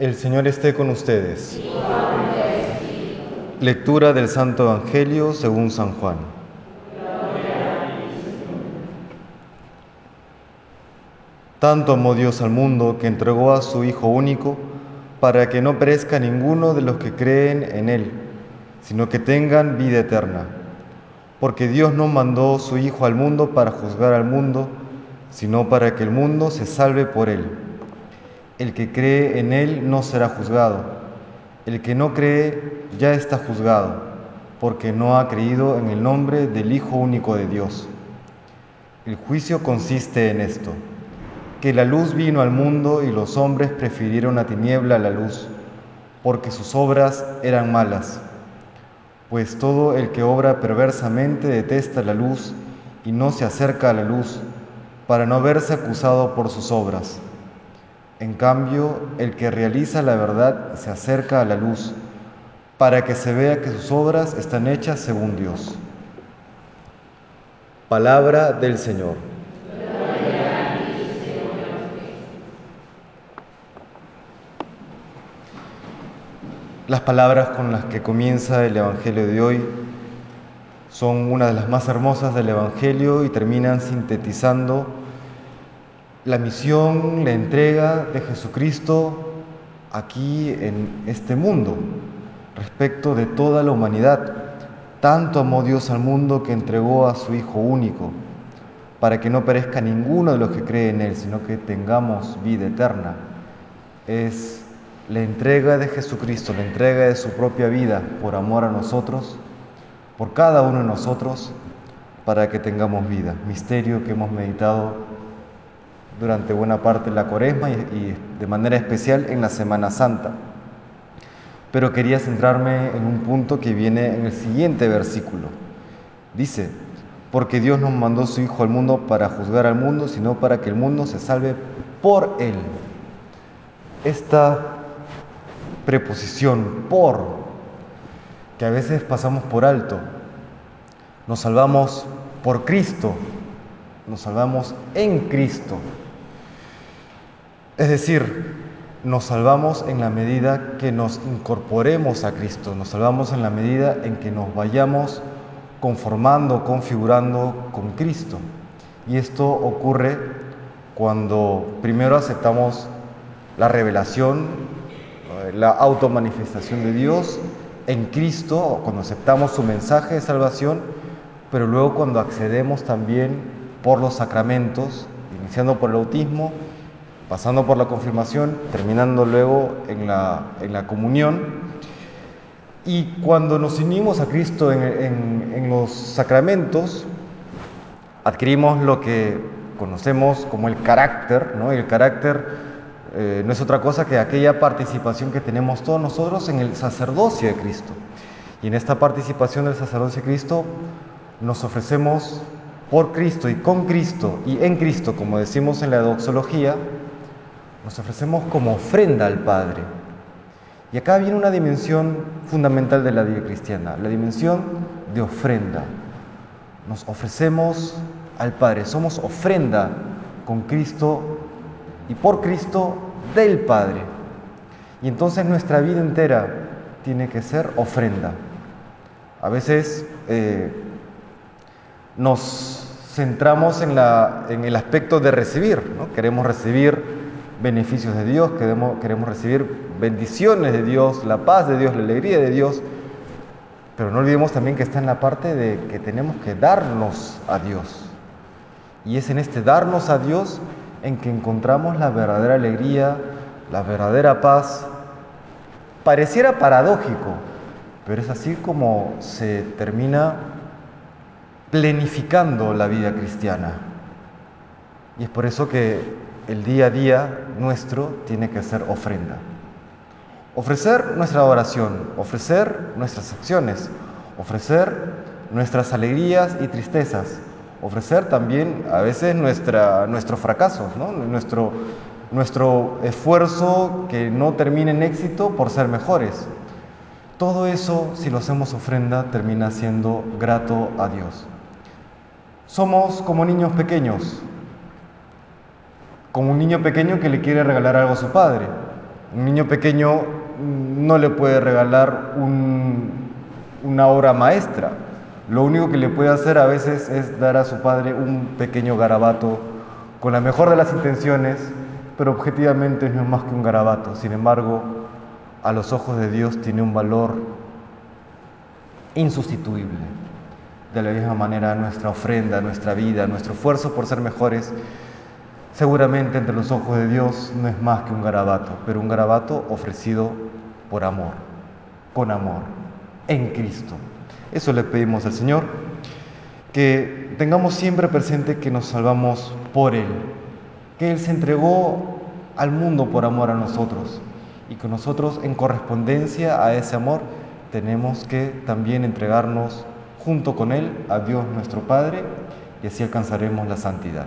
El Señor esté con ustedes. Lectura del Santo Evangelio según San Juan. Tanto amó Dios al mundo que entregó a su Hijo único para que no perezca ninguno de los que creen en Él, sino que tengan vida eterna. Porque Dios no mandó su Hijo al mundo para juzgar al mundo, sino para que el mundo se salve por Él. El que cree en Él no será juzgado. El que no cree ya está juzgado, porque no ha creído en el nombre del Hijo único de Dios. El juicio consiste en esto, que la luz vino al mundo y los hombres prefirieron la tiniebla a la luz, porque sus obras eran malas. Pues todo el que obra perversamente detesta la luz y no se acerca a la luz, para no verse acusado por sus obras. En cambio, el que realiza la verdad se acerca a la luz, para que se vea que sus obras están hechas según Dios. Palabra del Señor. Las palabras con las que comienza el Evangelio de hoy son una de las más hermosas del Evangelio y terminan sintetizando la misión, la entrega de Jesucristo aquí en este mundo respecto de toda la humanidad. Tanto amó Dios al mundo que entregó a su Hijo único, para que no perezca ninguno de los que cree en Él, sino que tengamos vida eterna. Es la entrega de Jesucristo, la entrega de su propia vida por amor a nosotros, por cada uno de nosotros, para que tengamos vida. Misterio que hemos meditado durante buena parte de la cuaresma y, de manera especial en la Semana Santa. Pero quería centrarme en un punto que viene en el siguiente versículo. Dice, porque Dios nos mandó su Hijo al mundo para juzgar al mundo, sino para que el mundo se salve por Él. Esta preposición por, que a veces pasamos por alto. Nos salvamos por Cristo, nos salvamos en Cristo. Es decir, nos salvamos en la medida que nos incorporemos a Cristo, nos salvamos en la medida en que nos vayamos conformando, configurando con Cristo. Y esto ocurre cuando primero aceptamos la revelación la automanifestación de Dios en Cristo, cuando aceptamos su mensaje de salvación, pero luego cuando accedemos también por los sacramentos, iniciando por el bautismo, pasando por la confirmación, terminando luego en la, en la comunión. Y cuando nos unimos a Cristo en, en los sacramentos, adquirimos lo que conocemos como el carácter, ¿no? el carácter eh, no es otra cosa que aquella participación que tenemos todos nosotros en el sacerdocio de Cristo. Y en esta participación del sacerdocio de Cristo nos ofrecemos por Cristo y con Cristo y en Cristo, como decimos en la doxología, nos ofrecemos como ofrenda al Padre. Y acá viene una dimensión fundamental de la vida cristiana, la dimensión de ofrenda. Nos ofrecemos al Padre, somos ofrenda con Cristo y por Cristo del Padre. Y entonces nuestra vida entera tiene que ser ofrenda. A veces eh, nos centramos en, la, en, el aspecto de recibir, ¿no? queremos recibir beneficios de Dios, queremos, queremos recibir bendiciones de Dios, la paz de Dios, la alegría de Dios, pero no olvidemos también que está en la parte de que tenemos que darnos a Dios. Y es en este darnos a Dios en que encontramos la verdadera alegría, la verdadera paz. Pareciera paradójico, pero es así como se termina plenificando la vida cristiana. Y es por eso que el día a día nuestro tiene que ser ofrenda. Ofrecer nuestra adoración, ofrecer nuestras acciones, ofrecer nuestras alegrías y tristezas, ofrecer también a veces nuestra, nuestros fracasos, nuestro, nuestro esfuerzo que no termine en éxito por ser mejores. Todo eso, si lo hacemos ofrenda, termina siendo grato a Dios. Somos como niños pequeños, como un niño pequeño que le quiere regalar algo a su padre. Un niño pequeño no le puede regalar una obra maestra. Lo único que le puede hacer a veces es dar a su padre un pequeño garabato con la mejor de las intenciones, pero objetivamente no es más que un garabato. Sin embargo, a los ojos de Dios tiene un valor insustituible. De la misma manera, nuestra ofrenda, nuestra vida, nuestro esfuerzo por ser mejores, seguramente entre los ojos de Dios no es más que un garabato, pero un garabato ofrecido por amor, con amor, en Cristo. Eso le pedimos al Señor, que tengamos siempre presente que nos salvamos por Él, que Él se entregó al mundo por amor a nosotros y que nosotros en correspondencia a ese amor tenemos que también entregarnos junto con Él a Dios nuestro Padre y así alcanzaremos la santidad.